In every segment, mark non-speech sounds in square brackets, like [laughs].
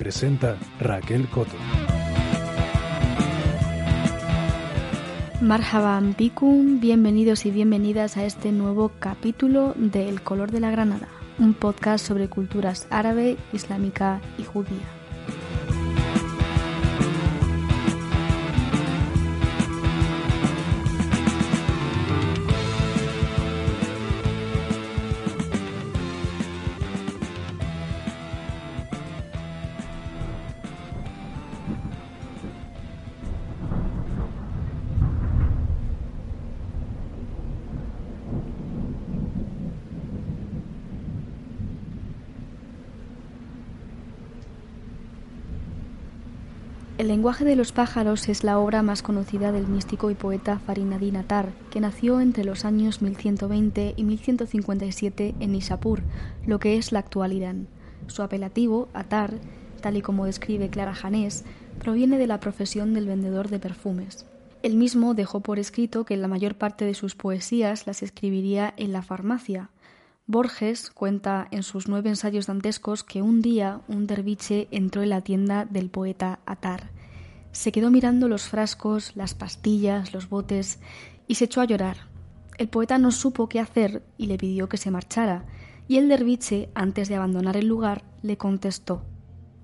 presenta Raquel Coto. Marhaban Bikum, bienvenidos y bienvenidas a este nuevo capítulo de El color de la granada, un podcast sobre culturas árabe, islámica y judía. El lenguaje de los pájaros es la obra más conocida del místico y poeta Farinadin Atar, que nació entre los años 1120 y 1157 en Nishapur, lo que es la actual Irán. Su apelativo, Atar, tal y como describe Clara Janés, proviene de la profesión del vendedor de perfumes. Él mismo dejó por escrito que la mayor parte de sus poesías las escribiría en la farmacia, Borges cuenta en sus nueve ensayos dantescos que un día un derviche entró en la tienda del poeta Atar. Se quedó mirando los frascos, las pastillas, los botes y se echó a llorar. El poeta no supo qué hacer y le pidió que se marchara, y el derviche, antes de abandonar el lugar, le contestó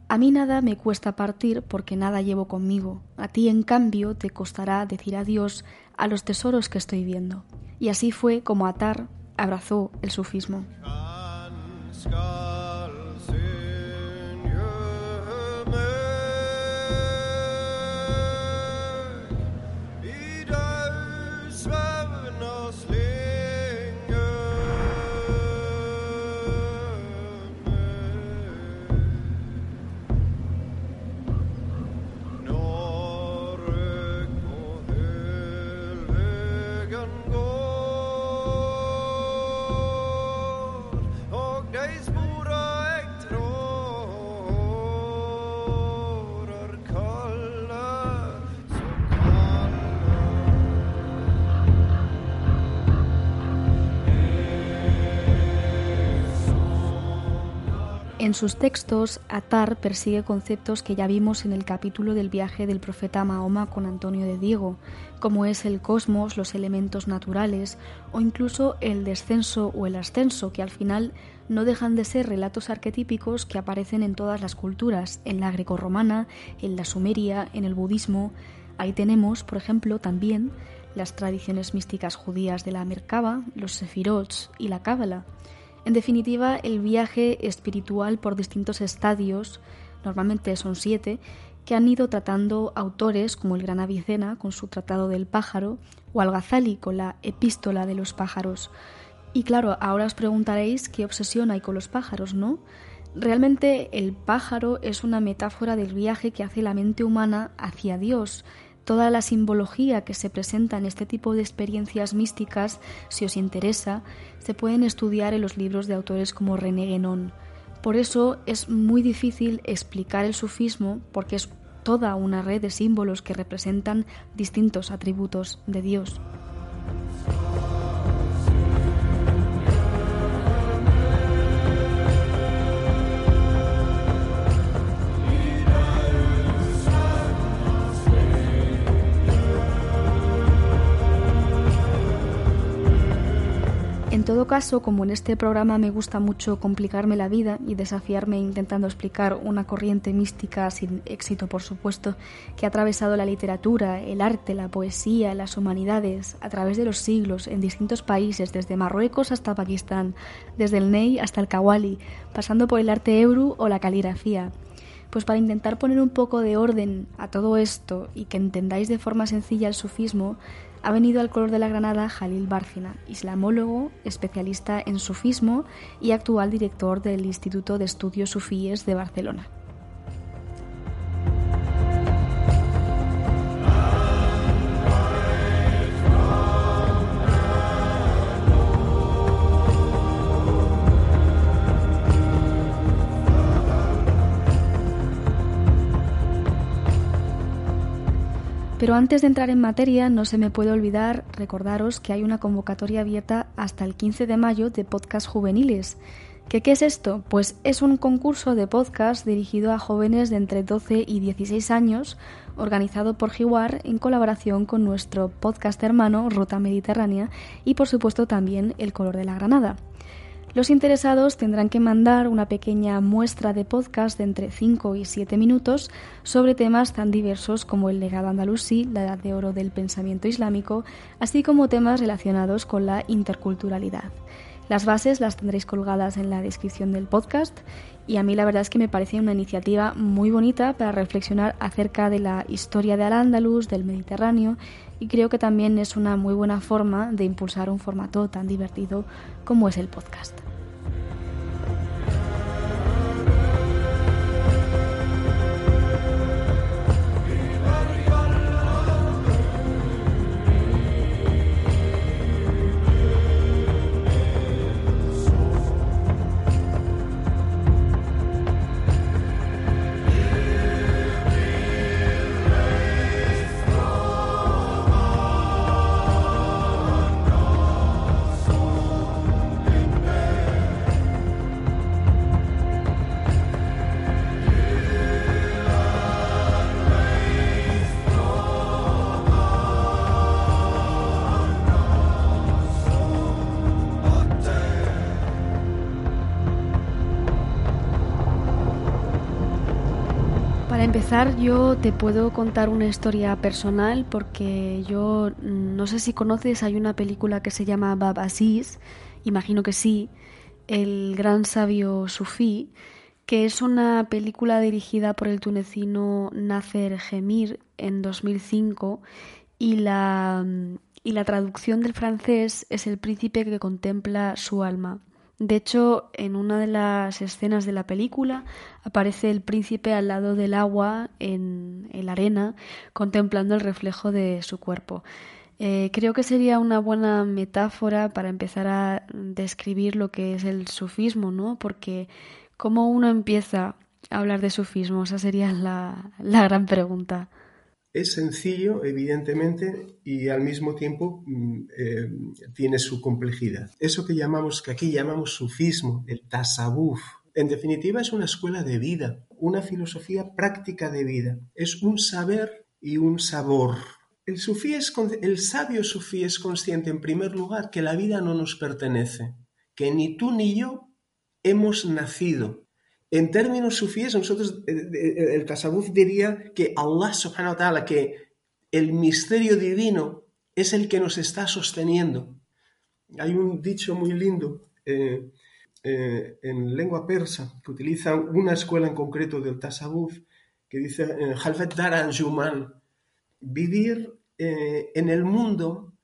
A mí nada me cuesta partir porque nada llevo conmigo. A ti, en cambio, te costará decir adiós a los tesoros que estoy viendo. Y así fue como Atar abrazó el sufismo. En sus textos, Atar persigue conceptos que ya vimos en el capítulo del viaje del profeta Mahoma con Antonio de Diego, como es el cosmos, los elementos naturales o incluso el descenso o el ascenso, que al final no dejan de ser relatos arquetípicos que aparecen en todas las culturas, en la grecorromana, en la sumeria, en el budismo. Ahí tenemos, por ejemplo, también las tradiciones místicas judías de la Merkaba, los sefirots y la Cábala. En definitiva, el viaje espiritual por distintos estadios, normalmente son siete, que han ido tratando autores como el gran Avicena con su Tratado del Pájaro o Al-Ghazali con la Epístola de los Pájaros. Y claro, ahora os preguntaréis qué obsesión hay con los pájaros, ¿no? Realmente el pájaro es una metáfora del viaje que hace la mente humana hacia Dios, toda la simbología que se presenta en este tipo de experiencias místicas, si os interesa, se pueden estudiar en los libros de autores como René Guénon. Por eso es muy difícil explicar el sufismo porque es toda una red de símbolos que representan distintos atributos de Dios. Todo caso, como en este programa me gusta mucho complicarme la vida y desafiarme intentando explicar una corriente mística sin éxito, por supuesto, que ha atravesado la literatura, el arte, la poesía, las humanidades, a través de los siglos, en distintos países, desde Marruecos hasta Pakistán, desde el Ney hasta el Kawali, pasando por el arte Ebru o la caligrafía. Pues para intentar poner un poco de orden a todo esto y que entendáis de forma sencilla el sufismo, ha venido al color de la Granada Jalil Bárcena, islamólogo, especialista en sufismo y actual director del Instituto de Estudios Sufíes de Barcelona. Pero antes de entrar en materia, no se me puede olvidar recordaros que hay una convocatoria abierta hasta el 15 de mayo de podcast juveniles. ¿Qué, ¿Qué es esto? Pues es un concurso de podcast dirigido a jóvenes de entre 12 y 16 años, organizado por Jiwar en colaboración con nuestro podcast hermano Ruta Mediterránea y por supuesto también El Color de la Granada. Los interesados tendrán que mandar una pequeña muestra de podcast de entre 5 y 7 minutos sobre temas tan diversos como el legado andalusí, la edad de oro del pensamiento islámico, así como temas relacionados con la interculturalidad. Las bases las tendréis colgadas en la descripción del podcast y a mí la verdad es que me parece una iniciativa muy bonita para reflexionar acerca de la historia de Al-Ándalus, del Mediterráneo y creo que también es una muy buena forma de impulsar un formato tan divertido como es el podcast. Empezar yo te puedo contar una historia personal porque yo no sé si conoces, hay una película que se llama Bab Aziz, imagino que sí, El gran sabio sufí, que es una película dirigida por el tunecino Nasser Gemir en 2005 y la, y la traducción del francés es El príncipe que contempla su alma. De hecho, en una de las escenas de la película aparece el príncipe al lado del agua en, la arena, contemplando el reflejo de su cuerpo. Eh, creo que sería una buena metáfora para empezar a describir lo que es el sufismo, ¿no? Porque cómo uno empieza a hablar de sufismo, esa sería la gran pregunta. Es sencillo, evidentemente, y al mismo tiempo mm, eh, tiene su complejidad. Eso que llamamos, que aquí llamamos sufismo, el tasawuf, en definitiva es una escuela de vida, una filosofía práctica de vida. Es un saber y un sabor. El, sufí es, el sabio sufí es consciente, en primer lugar, que la vida no nos pertenece, que ni tú ni yo hemos nacido, en términos sufíes, nosotros, eh, eh, el tasawuf diría que Allah subhanahu wa ta'ala, que el misterio divino es el que nos está sosteniendo. Hay un dicho muy lindo eh, en lengua persa que utiliza una escuela en concreto del tasawuf que dice Daran Juman, vivir en el mundo,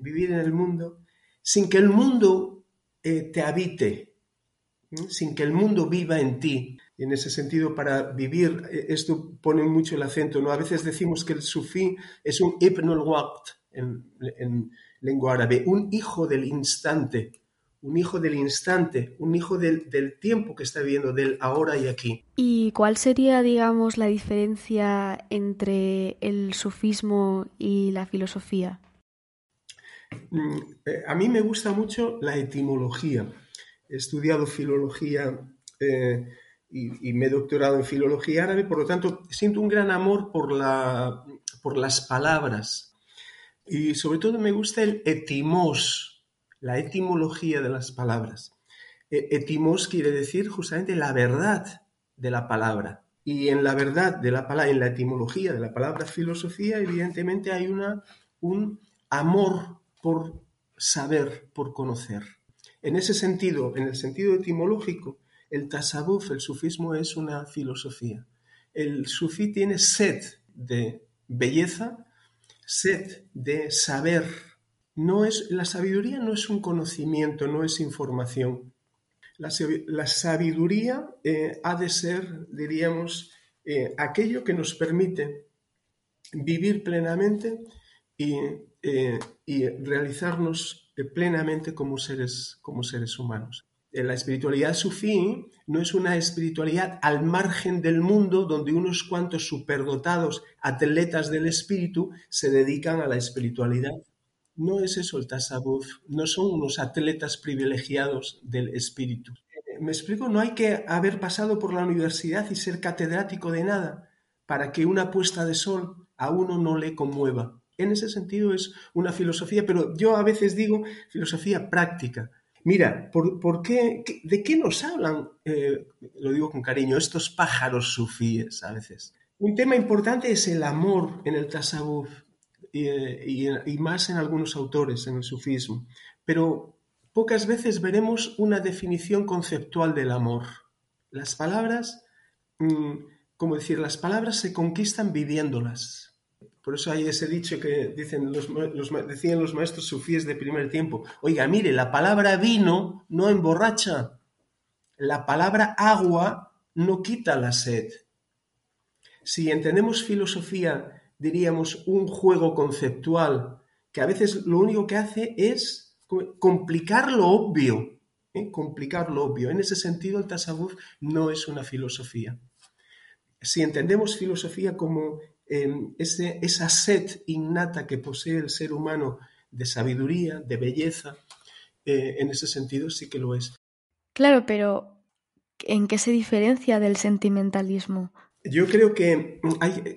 vivir en el mundo sin que el mundo te habite, sin que el mundo viva en ti. En ese sentido, para vivir, eh, esto pone mucho el acento, ¿no? A veces decimos que el sufí es un ibn al-waqt en, lengua árabe, un hijo del instante, un hijo del instante, un hijo del, del, tiempo que está viviendo, del ahora y aquí. ¿Y cuál sería, digamos, la diferencia entre el sufismo y la filosofía? Mm, eh, a mí me gusta mucho la etimología he estudiado filología eh, y, me he doctorado en filología árabe, por lo tanto siento un gran amor por, la, por las palabras y sobre todo me gusta el etimos. la etimología de las palabras. E, etimos quiere decir justamente la verdad de la palabra. Y en la verdad de la palabra, en la etimología de la palabra filosofía, evidentemente hay una, un amor por saber, por conocer. En ese sentido, en el sentido etimológico, el tasawuf, el sufismo, es una filosofía. El sufí tiene sed de belleza, sed de saber. No es, la sabiduría no es un conocimiento, no es información. La, sabiduría eh, ha de ser, diríamos, eh, aquello que nos permite vivir plenamente y, eh, y realizarnos plenamente como seres, como seres humanos. La espiritualidad sufí no es una espiritualidad al margen del mundo donde unos cuantos superdotados atletas del espíritu se dedican a la espiritualidad. No es eso el tasawuf, no son unos atletas privilegiados del espíritu. Me explico, no hay que haber pasado por la universidad y ser catedrático de nada para que una puesta de sol a uno no le conmueva. En ese sentido es una filosofía, pero yo a veces digo filosofía práctica. Mira, ¿por, qué, ¿de qué nos hablan, eh, lo digo con cariño, estos pájaros sufíes a veces? Un tema importante es el amor en el tasawuf y, más en algunos autores, en el sufismo. Pero pocas veces veremos una definición conceptual del amor. Las palabras, mm, como decir, las palabras se conquistan viviéndolas. Por eso hay ese dicho que dicen los, decían los maestros sufíes de primer tiempo. Oiga, mire, la palabra vino no emborracha. La palabra agua no quita la sed. Si entendemos filosofía, diríamos un juego conceptual que a veces lo único que hace es complicar lo obvio. ¿eh? Complicar lo obvio. En ese sentido, el tasawuf no es una filosofía. Si entendemos filosofía como ese, esa sed innata que posee el ser humano de sabiduría, de belleza, eh, en ese sentido sí que lo es. Claro, pero ¿en qué se diferencia del sentimentalismo? Yo creo que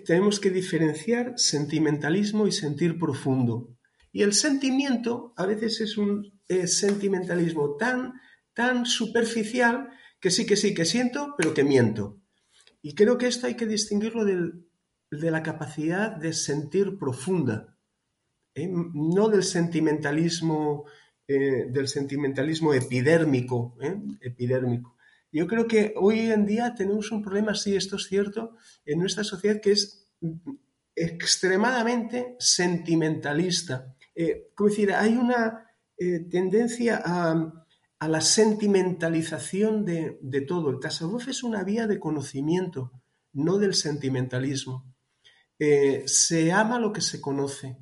tenemos que diferenciar sentimentalismo y sentir profundo. Y el sentimiento a veces es un sentimentalismo tan, tan superficial que sí, que sí, que siento, pero que miento. Y creo que esto hay que distinguirlo del de la capacidad de sentir profunda, ¿eh? no del sentimentalismo, eh, del sentimentalismo epidérmico, ¿eh? epidérmico. Yo creo que hoy en día tenemos un problema, sí, esto es cierto, en nuestra sociedad que es extremadamente sentimentalista. como decir, hay una tendencia a, la sentimentalización de, todo. El tasawwuf es una vía de conocimiento, no del sentimentalismo. Eh, se ama lo que se conoce.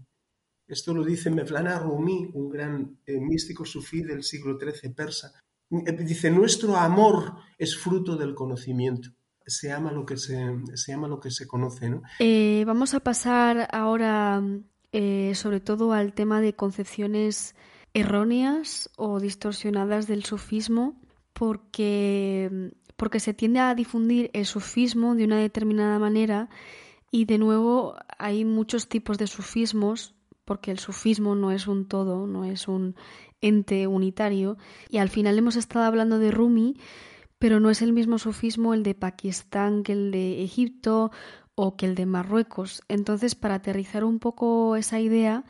Esto lo dice Mevlana Rumi, un gran eh, místico sufí del siglo XIII persa. Eh, dice, nuestro amor es fruto del conocimiento. Se ama lo que se, se ama lo que se conoce. ¿no? vamos a pasar ahora sobre todo al tema de concepciones erróneas o distorsionadas del sufismo, porque, porque se tiende a difundir el sufismo de una determinada manera y de nuevo hay muchos tipos de sufismos, porque el sufismo no es un todo, no es un ente unitario. Y al final hemos estado hablando de Rumi, pero no es el mismo sufismo el de Pakistán que el de Egipto o que el de Marruecos. Entonces, para aterrizar un poco esa idea,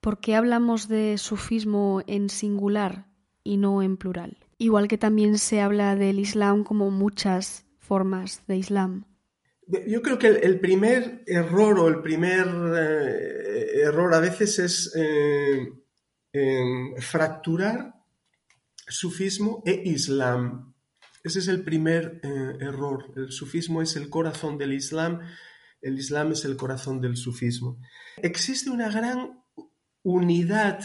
¿por qué hablamos de sufismo en singular y no en plural? Igual que también se habla del Islam como muchas formas de Islam. Yo creo que el, primer error o el primer eh, error a veces es eh, fracturar sufismo e islam. Ese es el primer eh, error. El sufismo es el corazón del islam, el islam es el corazón del sufismo. Existe una gran unidad,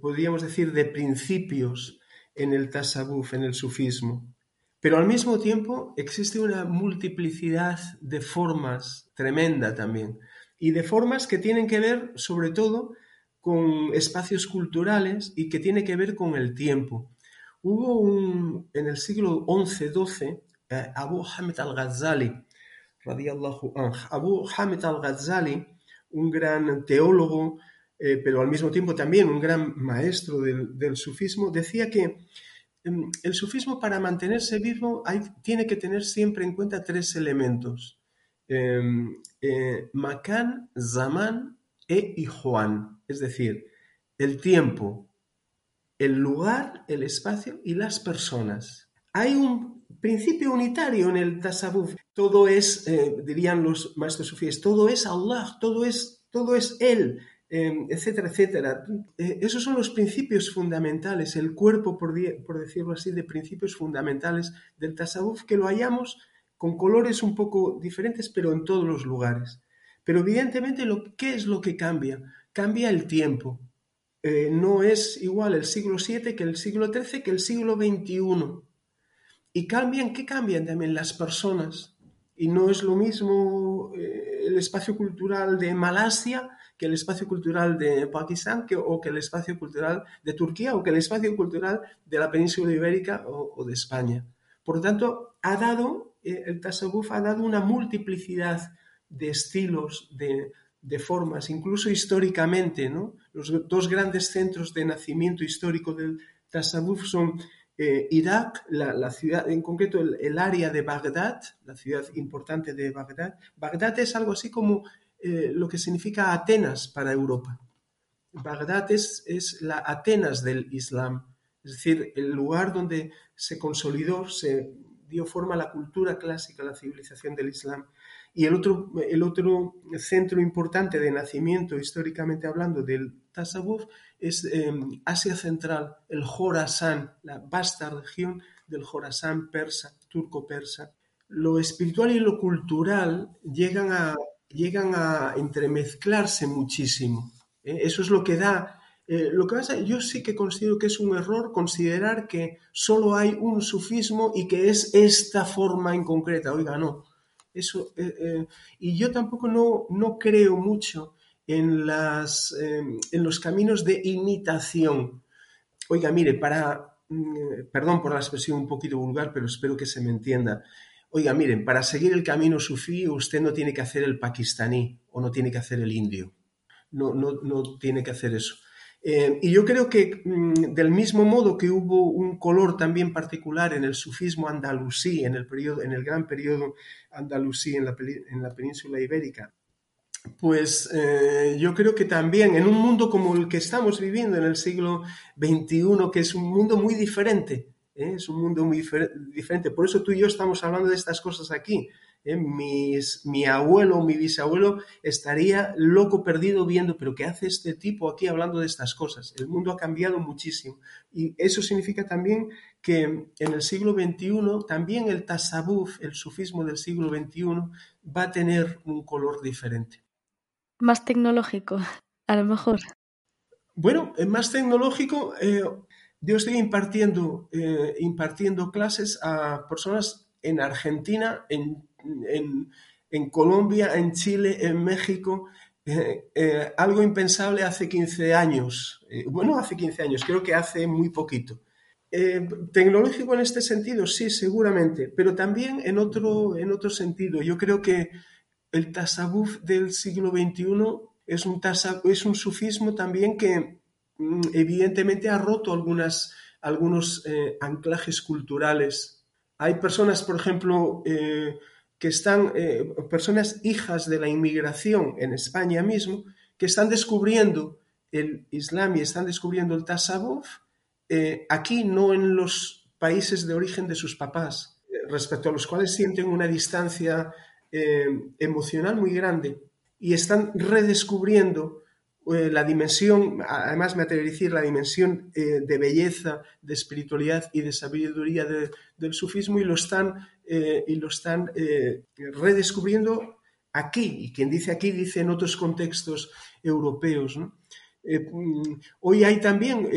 podríamos decir, de principios en el tasawuf, en el sufismo. Pero al mismo tiempo existe una multiplicidad de formas tremenda también. Y de formas que tienen que ver sobre todo con espacios culturales y que tiene que ver con el tiempo. Hubo un, en el siglo XI-XII, eh, Abu Hamid al-Ghazali, Abu Hamid al-Ghazali, un gran teólogo pero al mismo tiempo también un gran maestro del, sufismo, decía que el sufismo para mantenerse vivo tiene que tener siempre en cuenta tres elementos. Em, Makan, Zaman e Juan, es decir, el tiempo, el lugar, el espacio y las personas. Hay un principio unitario en el tasawuf. Todo es, eh, dirían los maestros sufíes, todo es Allah, todo es, todo es Él, em, etcétera, etcétera. Eh, esos son los principios fundamentales, el cuerpo, por, por, decirlo así, de principios fundamentales del tasawuf, que lo hallamos con colores un poco diferentes, pero en todos los lugares. Pero evidentemente, lo, ¿qué es lo que cambia? Cambia el tiempo. Eh, no es igual el siglo VII que el siglo XIII que el siglo XXI. Y cambian, ¿qué cambian también las personas? Y no es lo mismo eh, el espacio cultural de Malasia que el espacio cultural de Pakistán o que el espacio cultural de Turquía o que el espacio cultural de la península ibérica o, de España. Por lo tanto, ha dado, eh, el Tasawuf ha dado una multiplicidad de estilos, de, de formas, incluso históricamente, ¿no? Los dos grandes centros de nacimiento histórico del tasawuf son eh, Irak, la, ciudad, en concreto el, área de Bagdad, la ciudad importante de Bagdad. Bagdad es algo así como eh, lo que significa Atenas para Europa. Bagdad es, es la Atenas del Islam, es decir, el lugar donde se consolidó, se dio forma a la cultura clásica, la civilización del Islam. Y el otro, el otro centro importante de nacimiento, históricamente hablando, del Tasawuf es em, Asia Central, el Jorasán, la vasta región del Jorasán persa, turco-persa. Lo espiritual y lo cultural llegan a, llegan a entremezclarse muchísimo. ¿eh? Eso es lo que da eh, lo que pasa, yo sí que considero que es un error considerar que solo hay un sufismo y que es esta forma en concreta. Oiga, no. Eso, eh, y yo tampoco no, no creo mucho en, las, en los caminos de imitación. Oiga, mire, para, mm, perdón por la expresión un poquito vulgar, pero espero que se me entienda. Oiga, miren, para seguir el camino sufí usted no tiene que hacer el pakistaní o no tiene que hacer el indio. No, no, no tiene que hacer eso. Eh, y yo creo que mm, del mismo modo que hubo un color también particular en el sufismo andalusí, en el, periodo, en el gran periodo andalusí en la, en la península ibérica, pues eh, yo creo que también en un mundo como el que estamos viviendo en el siglo XXI, que es un mundo muy diferente, ¿eh? es un mundo muy diferente, por eso tú y yo estamos hablando de estas cosas aquí, ¿eh? mi abuelo o mi bisabuelo estaría loco perdido viendo, pero ¿qué hace este tipo aquí hablando de estas cosas? El mundo ha cambiado muchísimo. Y eso significa también que en el siglo XXI también el tasabuf, el sufismo del siglo XXI, va a tener un color diferente. Más tecnológico, a lo mejor. Bueno, más tecnológico. Eh, yo estoy impartiendo, eh, impartiendo clases a personas en Argentina, en en, Colombia, en Chile, en México, eh, eh, algo impensable hace 15 años. Bueno, hace 15 años, creo que hace muy poquito. tecnológico en este sentido, sí, seguramente, pero también en otro, en otro sentido. Yo creo que el tasabuf del siglo XXI es un, es un sufismo también que evidentemente ha roto algunas, algunos anclajes culturales. Hay personas, por ejemplo, que están, eh, personas hijas de la inmigración en España mismo, que están descubriendo el Islam y están descubriendo el Tasawuf eh, aquí, no en los países de origen de sus papás, eh, respecto a los cuales sienten una distancia emocional muy grande y están redescubriendo la dimensión, además me atrevería a decir, la dimensión de belleza, de espiritualidad y de sabiduría del sufismo y lo están eh, y lo están eh, redescubriendo aquí. Y quien dice aquí dice en otros contextos europeos. Eh, mm, hoy hay también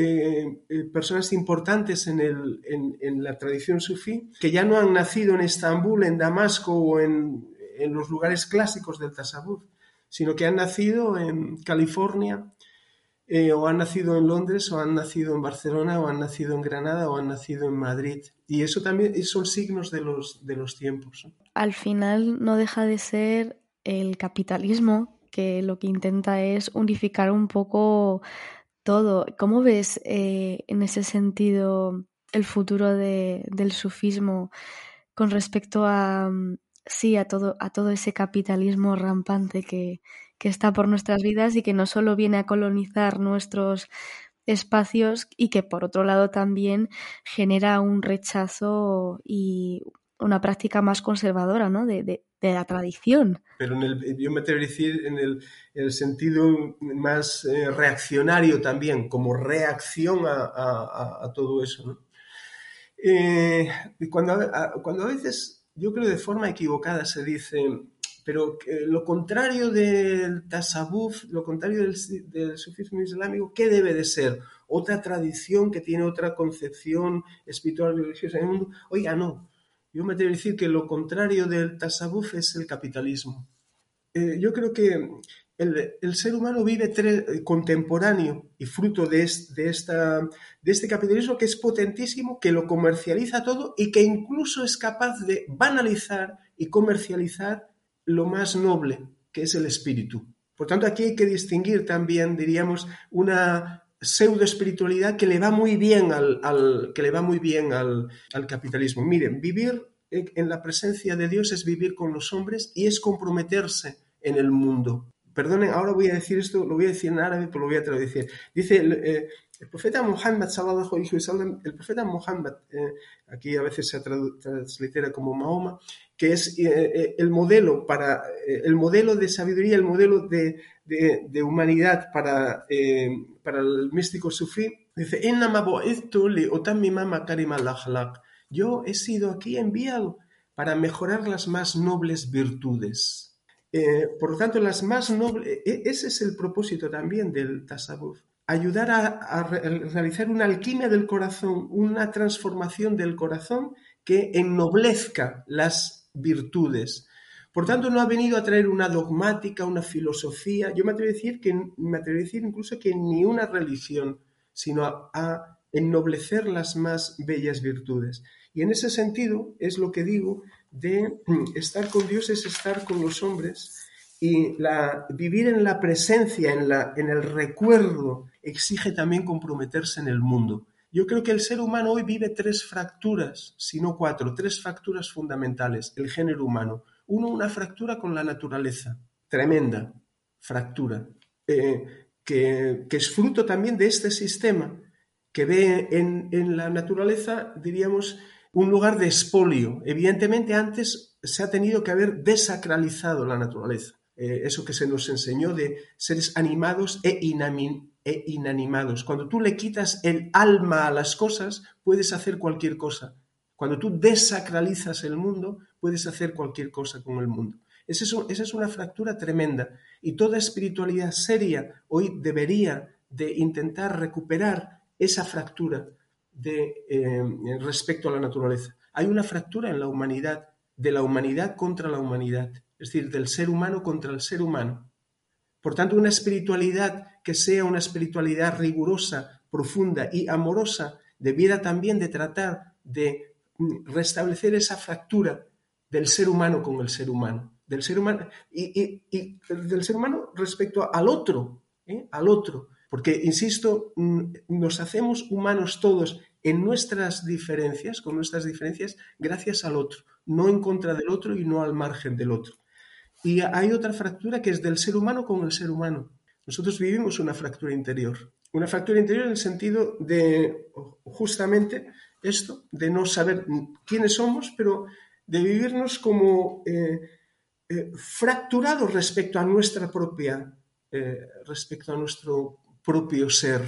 personas importantes en, la tradición sufí que ya no han nacido en Estambul, en Damasco o en, los lugares clásicos del tasawuf, sino que han nacido en California, eh, o han nacido en Londres, o han nacido en Barcelona, o han nacido en Granada, o han nacido en Madrid. Y eso también son signos de los, de los tiempos. Al final no deja de ser el capitalismo que lo que intenta es unificar un poco todo. ¿Cómo ves eh, en ese sentido el futuro de, del sufismo con respecto a, mm, sí, a todo, a todo ese capitalismo rampante que, que está por nuestras vidas y que no solo viene a colonizar nuestros espacios y que por otro lado también genera un rechazo y una práctica más conservadora ¿no? de, de, la tradición. Pero en el, yo me atrevo a decir en el, el sentido más eh, reaccionario también, como reacción a, a, a todo eso. ¿no? Eh, cuando, a, cuando a veces, yo creo de forma equivocada se dice, pero lo contrario del tasawuf, lo contrario del, sufismo islámico, ¿qué debe de ser? Otra tradición que tiene otra concepción espiritual religiosa en el mundo. Oiga, no. Yo me atrevo a decir que lo contrario del tasawuf es el capitalismo. Eh, yo creo que el, ser humano vive tres, contemporáneo y fruto de, este capitalismo que es potentísimo, que lo comercializa todo y que incluso es capaz de banalizar y comercializar lo más noble, que es el espíritu. Por tanto, aquí hay que distinguir también, diríamos, una pseudo espiritualidad que le va muy bien al, que le va muy bien al, capitalismo. Miren, vivir en la presencia de Dios es vivir con los hombres y es comprometerse en el mundo. Perdonen, ahora voy a decir esto, lo voy a decir en árabe, pero lo voy a traducir. Dice eh, el profeta Muhammad, el profeta Muhammad, eh, aquí a veces se translitera como Mahoma, que es eh, eh, el modelo para eh, el modelo de sabiduría, el modelo de, de, de humanidad para, para el místico sufí. Dice, yo he sido aquí enviado para mejorar las más nobles virtudes. Eh, por lo tanto, las más nobles, ese es el propósito también del tasawuf, ayudar a, a, realizar una alquimia del corazón, una transformación del corazón que ennoblezca las virtudes. Por tanto, no ha venido a traer una dogmática, una filosofía. Yo me atrevo a decir que me atrevo a decir incluso que ni una religión, sino a, a ennoblecer las más bellas virtudes. Y en ese sentido es lo que digo de estar con Dios es estar con los hombres y la, vivir en la presencia, en, la, en el recuerdo, exige también comprometerse en el mundo. Yo creo que el ser humano hoy vive tres fracturas, si no cuatro, tres fracturas fundamentales, el género humano. Uno, una fractura con la naturaleza, tremenda fractura, eh, que, que, es fruto también de este sistema que ve en, en la naturaleza, diríamos, un lugar de expolio. Evidentemente antes se ha tenido que haber desacralizado la naturaleza. Eh, eso que se nos enseñó de seres animados e, e, inanimados. Cuando tú le quitas el alma a las cosas, puedes hacer cualquier cosa. Cuando tú desacralizas el mundo, puedes hacer cualquier cosa con el mundo. Esa es, esa es una fractura tremenda y toda espiritualidad seria hoy debería de intentar recuperar esa fractura de, eh, respecto a la naturaleza. Hay una fractura en la humanidad, de la humanidad contra la humanidad, es decir, del ser humano contra el ser humano. Por tanto, una espiritualidad que sea una espiritualidad rigurosa, profunda y amorosa, debiera también de tratar de restablecer esa fractura del ser humano con el ser humano, del ser humano y, y, y del ser humano respecto al otro, ¿eh? al otro, porque, insisto, nos hacemos humanos todos en nuestras diferencias, con nuestras diferencias, gracias al otro, no en contra del otro y no al margen del otro. Y hay otra fractura que es del ser humano con el ser humano. Nosotros vivimos una fractura interior. Una fractura interior en el sentido de justamente esto, de no saber quiénes somos, pero de vivirnos como eh, eh, fracturados respecto a nuestra propia, eh, respecto a nuestro propio ser.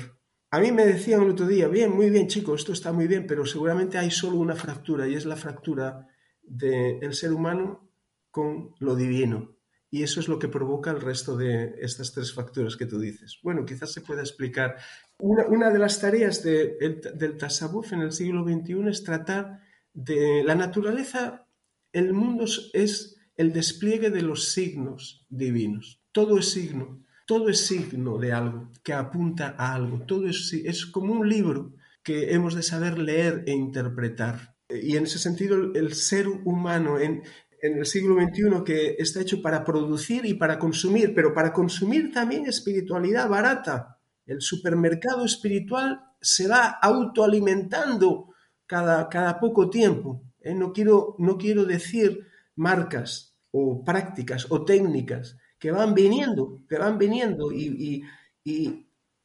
A mí me decían el otro día, bien, muy bien chicos, esto está muy bien, pero seguramente hay solo una fractura y es la fractura del de ser humano con lo divino. Y eso es lo que provoca el resto de estas tres fracturas que tú dices. Bueno, quizás se pueda explicar. Una, de las tareas de, el, del tasawuf en el siglo XXI es tratar de la naturaleza, el mundo es el despliegue de los signos divinos. Todo es signo. Todo es signo de algo, que apunta a algo. Todo es, es como un libro que hemos de saber leer e interpretar. Y en ese sentido, el ser humano, en, en el siglo XXI que está hecho para producir y para consumir, pero para consumir también espiritualidad barata. El supermercado espiritual se va autoalimentando cada, cada poco tiempo. ¿eh? No, quiero, no quiero decir marcas o prácticas o técnicas que van viniendo, que van viniendo y,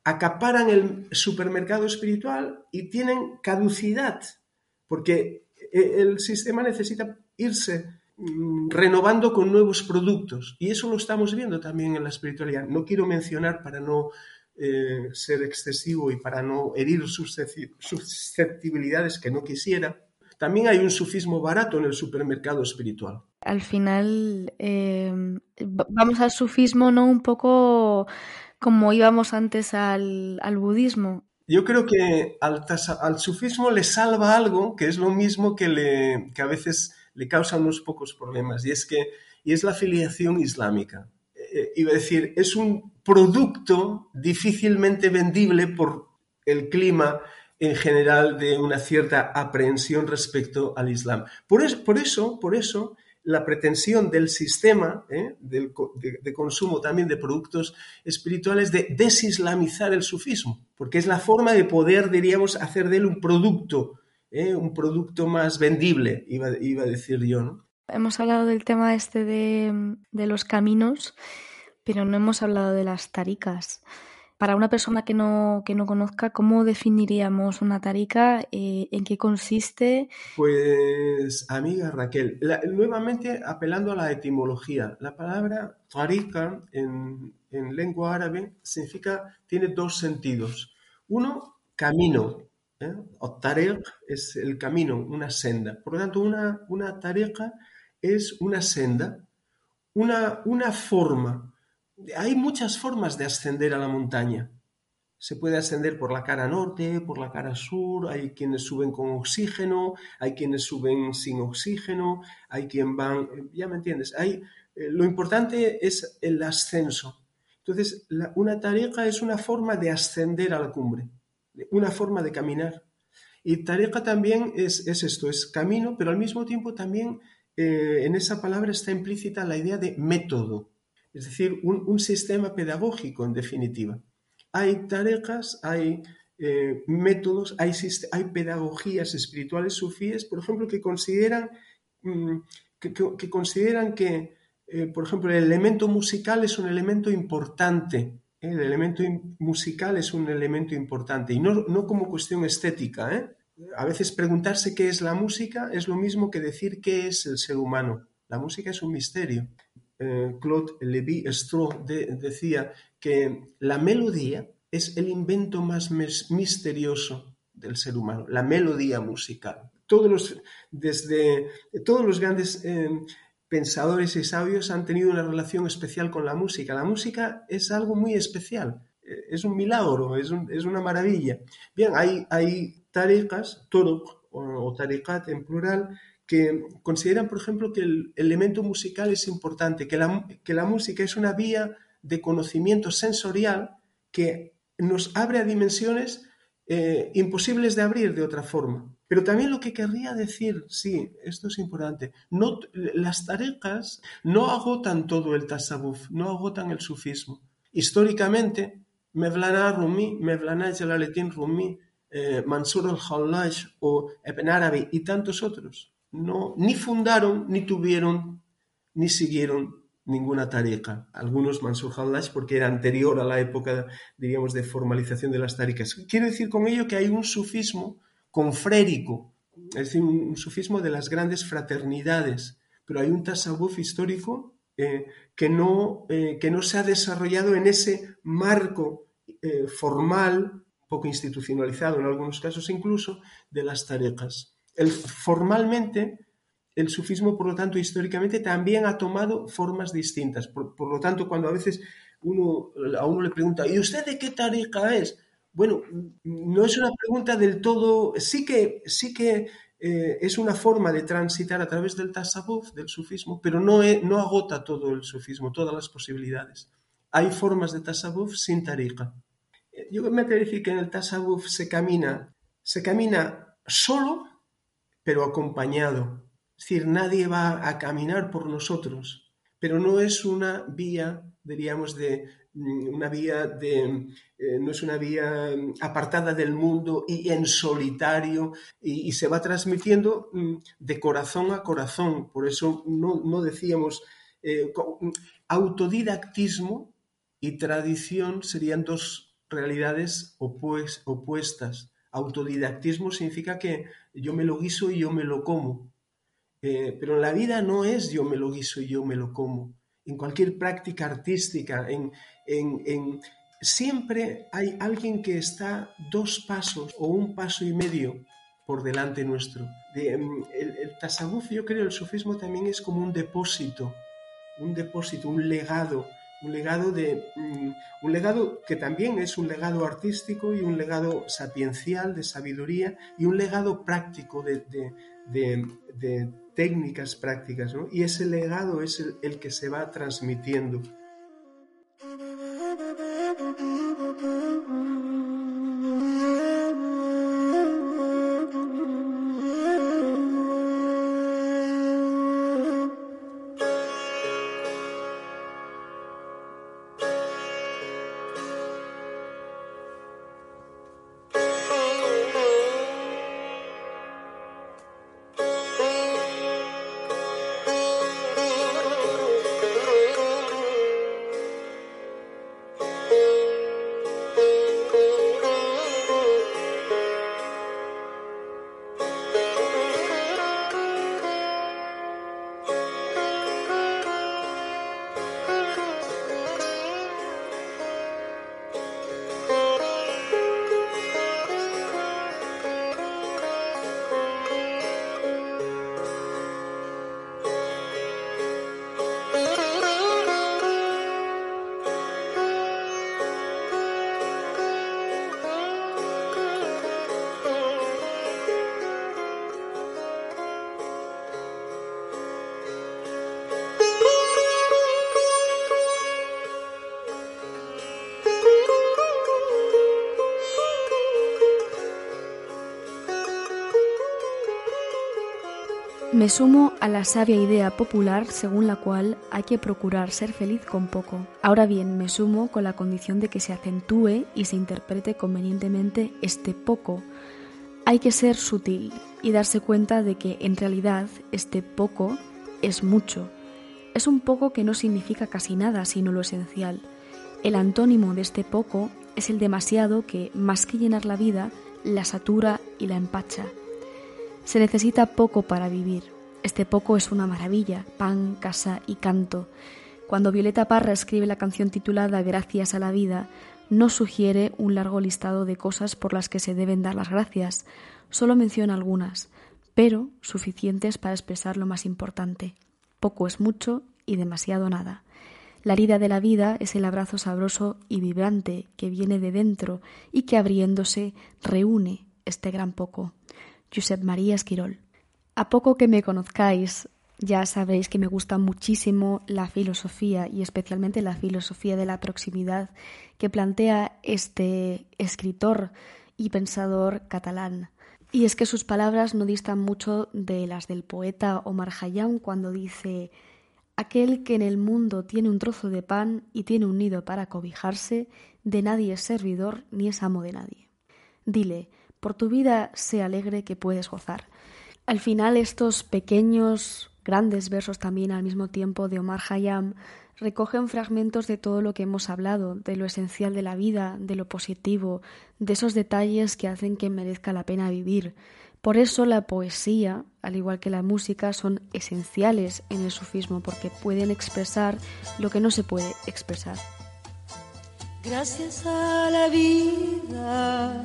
acaparan el supermercado espiritual y tienen caducidad, porque eh, el sistema necesita irse Mm, renovando con nuevos productos. Y eso lo estamos viendo también en la espiritualidad. No quiero mencionar para no eh, ser excesivo y para no herir susceptibilidades que no quisiera. También hay un sufismo barato en el supermercado espiritual. Al final, eh, vamos al sufismo, ¿no? Un poco como íbamos antes al, budismo. Yo creo que al, sufismo le salva algo que es lo mismo que, le, que a veces le causan unos pocos problemas y es que y es la filiación islámica. Eh, iba a decir, es un producto difícilmente vendible por el clima en general de una cierta aprehensión respecto al Islam. Por eso, por eso, la pretensión del sistema ¿eh? de, de, consumo también de productos espirituales de desislamizar el sufismo, porque es la forma de poder, diríamos, hacer de él un producto ¿eh? un producto más vendible, iba, a decir yo. Hemos hablado del tema este de, los caminos, pero no hemos hablado de las taricas. Para una persona que no, que no conozca, ¿cómo definiríamos una tarica? Eh, ¿En qué consiste? Pues, amiga Raquel, nuevamente apelando a la etimología, la palabra tarica en, en lengua árabe significa, tiene dos sentidos. Uno, camino, ¿eh? tariq es el camino, una senda. Por lo tanto, una, una es una senda, una, una forma. Hay muchas formas de ascender a la montaña. Se puede ascender por la cara norte, por la cara sur, hay quienes suben con oxígeno, hay quienes suben sin oxígeno, hay quien van, ya me entiendes, hay, eh, lo importante es el ascenso. Entonces, una tariqa es una forma de ascender a la cumbre una forma de caminar. Y tariqa también es, esto, es camino, pero al mismo tiempo también eh, en esa palabra está implícita la idea de método, es decir, un, sistema pedagógico en definitiva. Hay tariqas, hay eh, métodos, hay, pedagogías espirituales sufíes, por ejemplo, que consideran mm, que, consideran que eh, por ejemplo, el elemento musical es un elemento importante el elemento musical es un elemento importante y no, como cuestión estética. ¿eh? A veces preguntarse qué es la música es lo mismo que decir qué es el ser humano. La música es un misterio. Eh, Claude Lévi-Strauss decía que la melodía es el invento más misterioso del ser humano, la melodía musical. Todos los, desde todos los grandes eh, pensadores y sabios han tenido una relación especial con la música. La música es algo muy especial, eh, es un milagro, es, una maravilla. Bien, hay, hay tariqas, turuq o, tariqat en plural, que consideran, por ejemplo, que el elemento musical es importante, que la, música es una vía de conocimiento sensorial que nos abre a dimensiones eh, imposibles de abrir de otra forma. Pero también lo que querría decir, sí, esto es importante, no, las tareas no agotan todo el tasawuf, no agotan el sufismo. Históricamente, Mevlana Rumi, Mevlana Jalaleddin Rumi, eh, Mansur al-Hallaj o Ibn Arabi y tantos otros, no, ni fundaron, ni tuvieron, ni siguieron ninguna tariqa. Algunos Mansur porque era anterior a la época, diríamos, de formalización de las tariqas. Quiero decir con ello que hay un sufismo confrérico, es decir, un, sufismo de las grandes fraternidades, pero hay un tasawuf histórico eh, que, no, eh, que no se ha desarrollado en ese marco eh, formal, poco institucionalizado en algunos casos incluso, de las tareas. El, formalmente, el sufismo, por lo tanto, históricamente también ha tomado formas distintas. Por, lo tanto, cuando a veces uno, a uno le pregunta, ¿y usted de qué tariqa es? Bueno, no es una pregunta del todo, sí que, sí que eh, es una forma de transitar a través del tasawuf, del sufismo, pero no, no agota todo el sufismo, todas las posibilidades. Hay formas de tasawuf sin tariqa. Yo me atrevo a decir que en el tasawuf se camina, se camina solo, pero acompañado. Es decir, nadie va a caminar por nosotros, pero no es una vía, diríamos, de mm, una vía de eh, no es una vía mm, apartada del mundo y en solitario y, se va transmitiendo mm, de corazón a corazón. Por eso no, decíamos eh, autodidactismo y tradición serían dos realidades opuestas. Autodidactismo significa que yo me lo guiso y yo me lo como. Eh, pero en la vida no es yo me lo guiso y yo me lo como. En cualquier práctica artística, en, siempre hay alguien que está dos pasos o un paso y medio por delante nuestro. Em, el, el yo creo, el sufismo también es como un depósito, un depósito, un legado un legado de mm, un legado que también es un legado artístico y un legado sapiencial de sabiduría y un legado práctico de, técnicas prácticas y ese legado es el que se va transmitiendo Me sumo a la sabia idea popular según la cual hay que procurar ser feliz con poco. Ahora bien, me sumo con la condición de que se acentúe y se interprete convenientemente este poco. Hay que ser sutil y darse cuenta de que en realidad este poco es mucho. Es un poco que no significa casi nada, sino lo esencial. El antónimo de este poco es el demasiado que, más que llenar la vida, la satura y la empacha. Se necesita poco para vivir. Este poco es una maravilla, pan, casa y canto. Cuando Violeta Parra escribe la canción titulada Gracias a la vida, no sugiere un largo listado de cosas por las que se deben dar las gracias, solo menciona algunas, pero suficientes para expresar lo más importante. Poco es mucho y demasiado nada. La herida de la vida es el abrazo sabroso y vibrante que viene de dentro y que abriéndose reúne este gran poco. Josep María Esquirol. A poco que me conozcáis, ya sabréis que me gusta muchísimo la filosofía y especialmente la filosofía de la proximidad que plantea este escritor y pensador catalán. Y es que sus palabras no distan mucho de las del poeta Omar Hayam cuando dice Aquel que en el mundo tiene un trozo de pan y tiene un nido para cobijarse, de nadie es servidor ni es amo de nadie. Dile, por tu vida sé alegre que puedes gozar. Al final estos pequeños, grandes versos también al mismo tiempo de Omar Hayam recogen fragmentos de todo lo que hemos hablado, de lo esencial de la vida, de lo positivo, de esos detalles que hacen que merezca la pena vivir. Por eso la poesía, al igual que la música, son esenciales en el sufismo porque pueden expresar lo que no se puede expresar. Gracias a la vida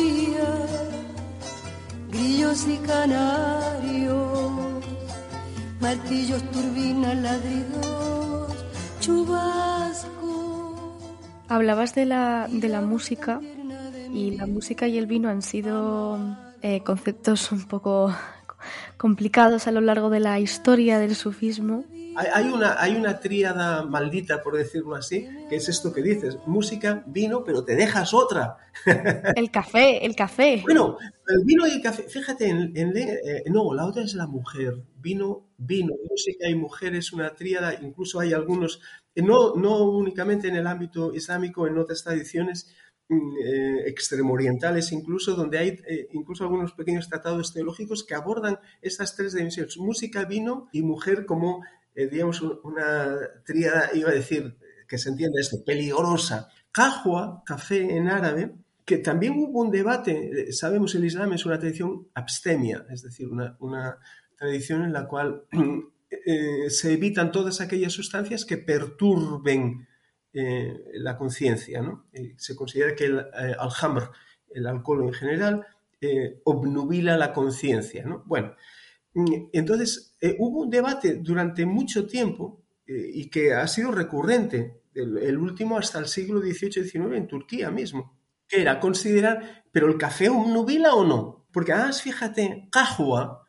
grillos y canarios, martillos, turbinas, ladridos, chubasco. Hablabas de la, de la música y la música y el vino han sido eh, conceptos un poco [laughs] complicados a lo largo de la historia del sufismo. Hay, una, hay una tríada maldita, por decirlo así, que es esto que dices, música, vino, pero te dejas otra. [laughs] El café, el café. Bueno, el vino y el café, fíjate, en, en- eh, no, la otra es la mujer. Vino, vino, música y mujer es una tríada, incluso hay algunos, eh, no, no únicamente en el ámbito islámico, en otras tradiciones mm, eh, extremorientales incluso, donde hay eh, incluso algunos pequeños tratados teológicos que abordan estas tres dimensiones, música, vino y mujer como, eh, digamos, un- una tríada, iba a decir, que se entienda esto, peligrosa. Cajua, café en árabe, que también hubo un debate, eh, sabemos el Islam es una tradición abstemia, es decir, una, una tradición en la cual [clears throat] eh, se evitan todas aquellas sustancias que perturben eh, la conciencia. se considera que el alhamr, el alcohol en general, obnubila la conciencia. ¿no? Bueno, entonces eh, hubo un debate durante mucho tiempo eh, y que ha sido recurrente, el, último hasta el siglo XVIII-XIX en Turquía mismo, que era considerar, pero el café obnubila o no. Porque además, fíjate, cajua,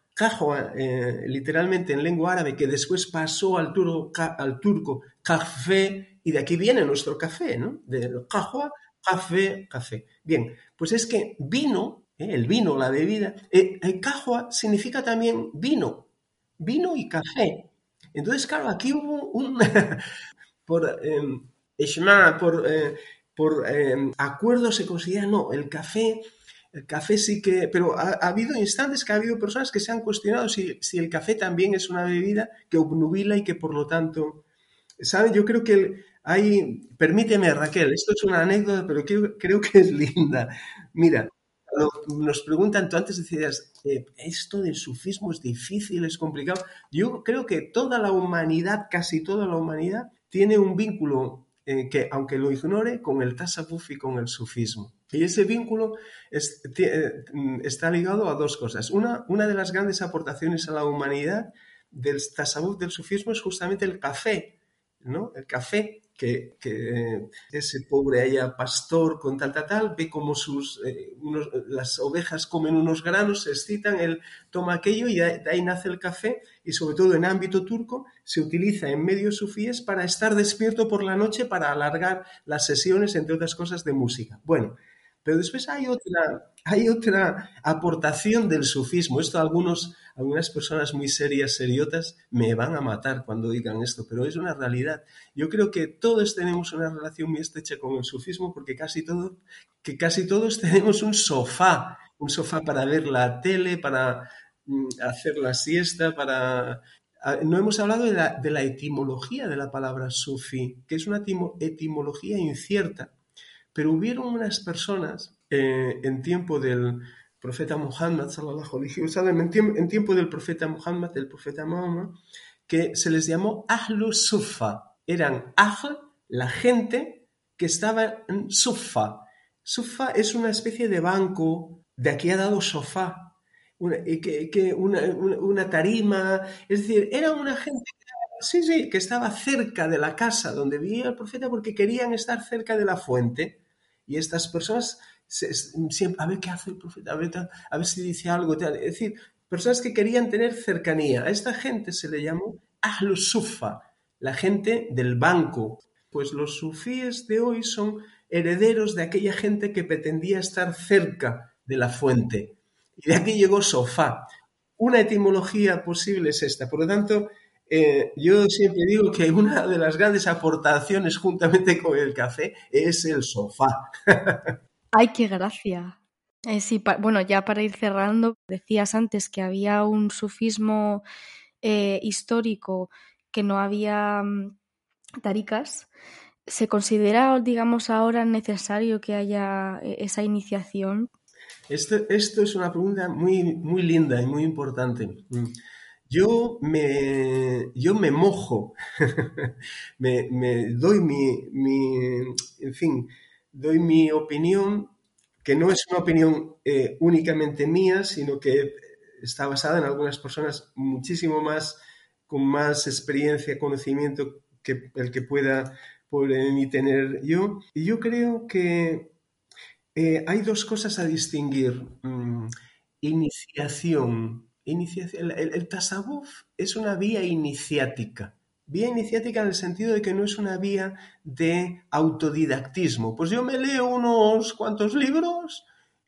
eh, literalmente en lengua árabe, que después pasó al turco, al turco café, y de aquí viene nuestro café, ¿no? Del cajua, café, café. Bien, pues es que vino, eh, el vino, la bebida, eh, el cajua significa también vino, vino y café. Entonces, claro, aquí hubo un, [laughs] por eh, por, por eh, acuerdo se considera, no, el café, el café sí que, pero ha, ha habido instantes que ha habido personas que se han cuestionado si, si el café también es una bebida que obnubila y que por lo tanto, ¿saben? Yo creo que hay, permíteme Raquel, esto es una anécdota, pero creo, creo que es [laughs] linda. Mira, nos preguntan, tú antes decías, eh, esto del sufismo es difícil, es complicado. Yo creo que toda la humanidad, casi toda la humanidad, tiene un vínculo eh, que, aunque lo ignore, con el tasawuf y con el sufismo. Y ese vínculo eh, mm, está ligado a dos cosas. Una, una de las grandes aportaciones a la humanidad del tasawuf, del sufismo, es justamente el café, ¿no? El café que, ese pobre allá pastor con tal, tal, tal, ve como sus, eh, las ovejas comen unos granos, se excitan, él toma aquello y ahí nace el café y sobre todo en ámbito turco se utiliza en medios sufíes para estar despierto por la noche para alargar las sesiones, entre otras cosas, de música. Bueno, pero después hay otra, hay otra aportación del sufismo. Esto algunos, algunas personas muy serias, seriotas, me van a matar cuando digan esto, pero es una realidad. Yo creo que todos tenemos una relación muy estrecha con el sufismo porque casi, todo, que casi todos tenemos un sofá, un sofá para ver la tele, para mm, hacer la siesta, para... No hemos hablado de la, etimología de la palabra sufi, que es una etimo- etimología incierta. Pero hubieron unas personas eh, en tiempo del profeta Muhammad, en, tiemp- en tiempo del profeta Muhammad, del profeta Mahoma, que se les llamó Ahlu Sufa. Eran Ahl, la gente que estaba en Sufa. Sufa es una especie de banco, de aquí ha dado sofá, una, una- una tarima, es decir, era una gente Sí, sí, que estaba cerca de la casa donde vivía el profeta porque querían estar cerca de la fuente. Y estas personas se- siempre, a ver qué hace el profeta, a ver, tal, a ver si dice algo. tal. Es decir, personas que querían tener cercanía. A esta gente se le llamó Ahlus Sufa, la gente del banco. Pues los sufíes de hoy son herederos de aquella gente que pretendía estar cerca de la fuente. Y de aquí llegó sofá. Una etimología posible es esta. Por lo tanto, eh, yo siempre digo que una de las grandes aportaciones juntamente con el café es el sofá. [laughs] ¡Ay, qué gracia! Eh, sí, bueno, ya para ir cerrando, decías antes que había un sufismo eh, histórico que no había mm, taricas. ¿Se considera, digamos, ahora necesario que haya eh, esa iniciación? Esto, esto es una pregunta muy, muy linda y muy importante. Yo me, yo me mojo, [laughs] me, doy mi, mi, en fin, doy mi opinión, que no es una opinión eh, únicamente mía, sino que está basada en algunas personas muchísimo más, con más experiencia, conocimiento que el que pueda ni tener yo. Y yo creo que eh, hay dos cosas a distinguir. Mm, iniciación. El, el, tasawuf es una vía iniciática. Vía iniciática en el sentido de que no es una vía de autodidactismo. Pues yo me leo unos cuantos libros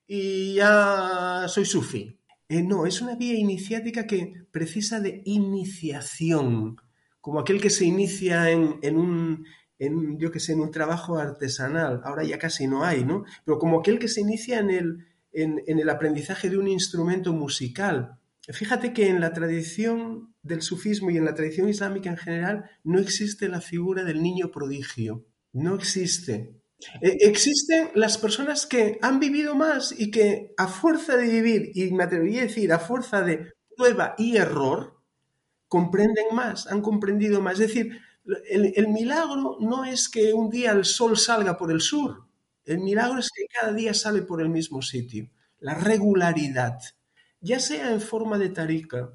y ya soy sufi. Eh, no, es una vía iniciática que precisa de iniciación, como aquel que se inicia en, un, en, yo que sé, en un trabajo artesanal. Ahora ya casi no hay, ¿no? Pero como aquel que se inicia en el, en, el aprendizaje de un instrumento musical. Fíjate que en la tradición del sufismo y en la tradición islámica en general no existe la figura del niño prodigio. No existe. E, existen las personas que han vivido más y que a fuerza de vivir, y me atrevería a decir a fuerza de prueba y error, comprenden más, han comprendido más. Es decir, el, milagro no es que un día el sol salga por el sur, el milagro es que cada día sale por el mismo sitio. La regularidad, ya sea en forma de tarica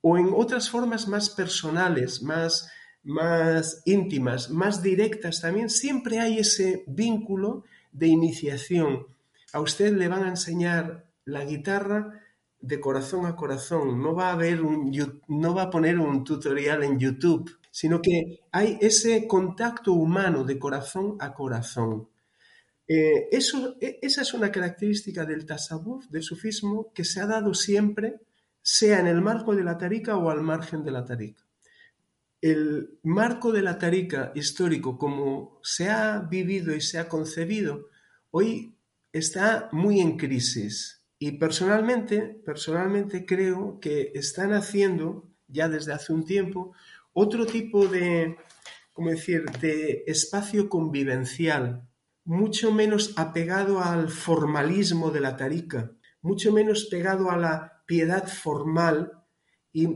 o en otras formas más personales, más, más íntimas, más directas también, siempre hay ese vínculo de iniciación. A usted le van a enseñar la guitarra de corazón a corazón, no va a haber un, no va a poner un tutorial en YouTube sino que hay ese contacto humano de corazón a corazón. Eh, eso, e, esa es una característica del tasawuf, del sufismo, que se ha dado siempre, sea en el marco de la tarica o al margen de la tarica. El marco de la tarica histórico, como se ha vivido y se ha concebido, hoy está muy en crisis. Y personalmente, personalmente creo que están haciendo, ya desde hace un tiempo, otro tipo de, ¿cómo decir?, de espacio convivencial, mucho menos apegado al formalismo de la tarica, mucho menos pegado a la piedad formal y,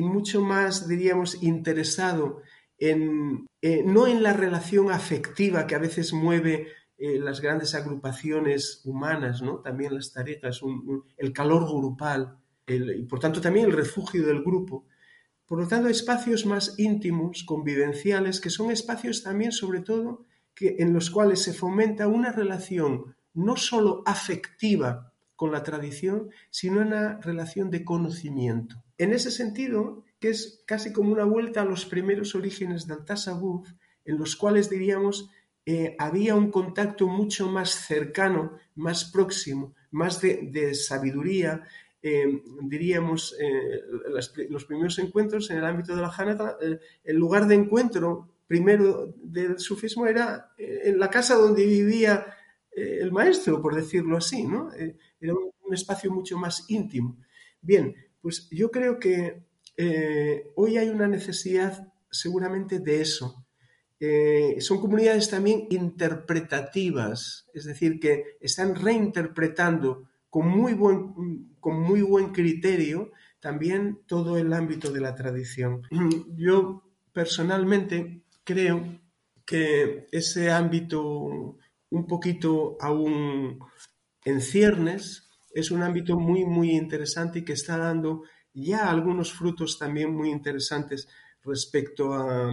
mucho más, diríamos, interesado en, eh, no en la relación afectiva que a veces mueve eh, las grandes agrupaciones humanas, ¿no? también las tareas, el calor grupal, y por tanto también el refugio del grupo, por lo tanto, espacios más íntimos, convivenciales, que son espacios también, sobre todo, que, en los cuales se fomenta una relación no solo afectiva con la tradición, sino una relación de conocimiento. En ese sentido, que es casi como una vuelta a los primeros orígenes del Tasawuf, en los cuales diríamos eh, había un contacto mucho más cercano, más próximo, más de sabiduría, eh, diríamos, eh, los primeros encuentros en el ámbito de la Hanata, eh, el lugar de encuentro primero del sufismo era en la casa donde vivía el maestro, por decirlo así, ¿no? era un, espacio mucho más íntimo. Bien, pues yo creo que hoy hay una necesidad seguramente de eso. son comunidades también interpretativas, es decir, que están reinterpretando con muy buen, con muy buen criterio también todo el ámbito de la tradición. Yo personalmente creo que ese ámbito un poquito aún en ciernes es un ámbito muy, muy interesante y que está dando ya algunos frutos también muy interesantes respecto a,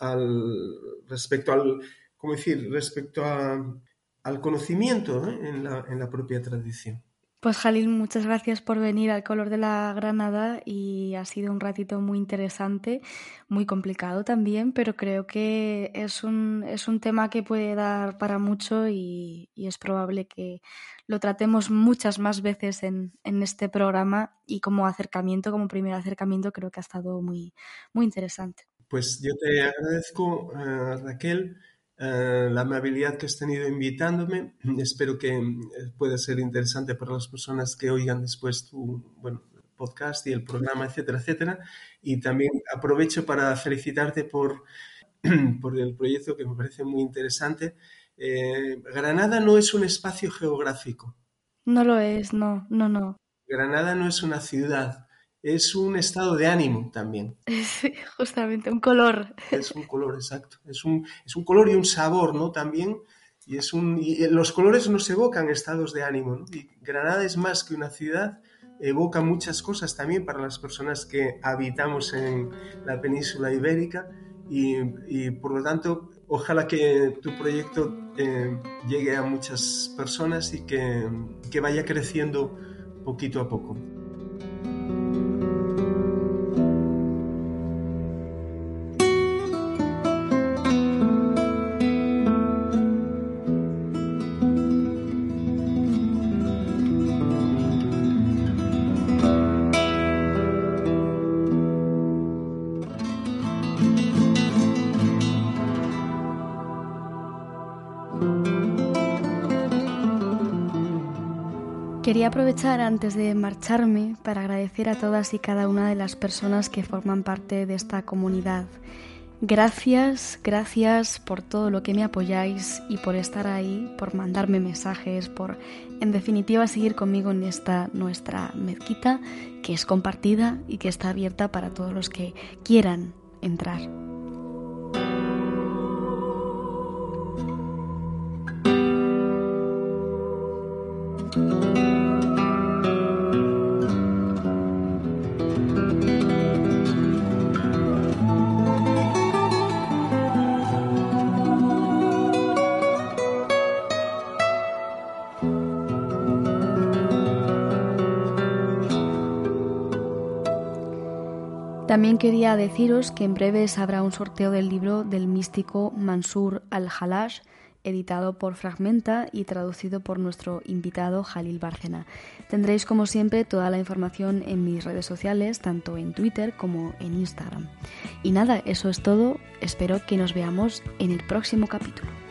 al, respecto al, ¿cómo decir? Respecto al conocimiento en, la, en la propia tradición. Pues Jalil, muchas gracias por venir al color de la Granada y ha sido un ratito muy interesante, muy complicado también, pero creo que es un, es un tema que puede dar para mucho y, es probable que lo tratemos muchas más veces en, en, este programa y como acercamiento, como primer acercamiento, creo que ha estado muy, muy interesante. Pues yo te agradezco, eh, Raquel eh, la amabilidad que has tenido invitándome. [clears throat] Espero que eh, pueda ser interesante para las personas que oigan después tu, bueno, podcast y el programa, etcétera, etcétera. Y también aprovecho para felicitarte por, [clears throat] por el proyecto que me parece muy interesante. Eh, Granada no es un espacio geográfico. No lo es, no, no, no. Granada no es una ciudad, es un estado de ánimo también. [laughs] Sí, justamente, un color. [laughs] Es un color, exacto. Es un, es un color y un sabor, ¿no? También. Y, es un, y los colores nos evocan estados de ánimo, ¿no? Y Granada es más que una ciudad, evoca muchas cosas también para las personas que habitamos en la península ibérica y, y por lo tanto ojalá que tu proyecto eh, llegue a muchas personas y que, que vaya creciendo poquito a poco. Quería aprovechar antes de marcharme para agradecer a todas y cada una de las personas que forman parte de esta comunidad. Gracias, gracias por todo lo que me apoyáis y por estar ahí, por mandarme mensajes, por en definitiva seguir conmigo en esta nuestra mezquita que es compartida y que está abierta para todos los que quieran entrar. También quería deciros que en breves habrá un sorteo del libro del místico Mansur al-Halash, editado por Fragmenta y traducido por nuestro invitado Jalil Bárcena. Tendréis como siempre toda la información en mis redes sociales, tanto en Twitter como en Instagram. Y nada, eso es todo. Espero que nos veamos en el próximo capítulo.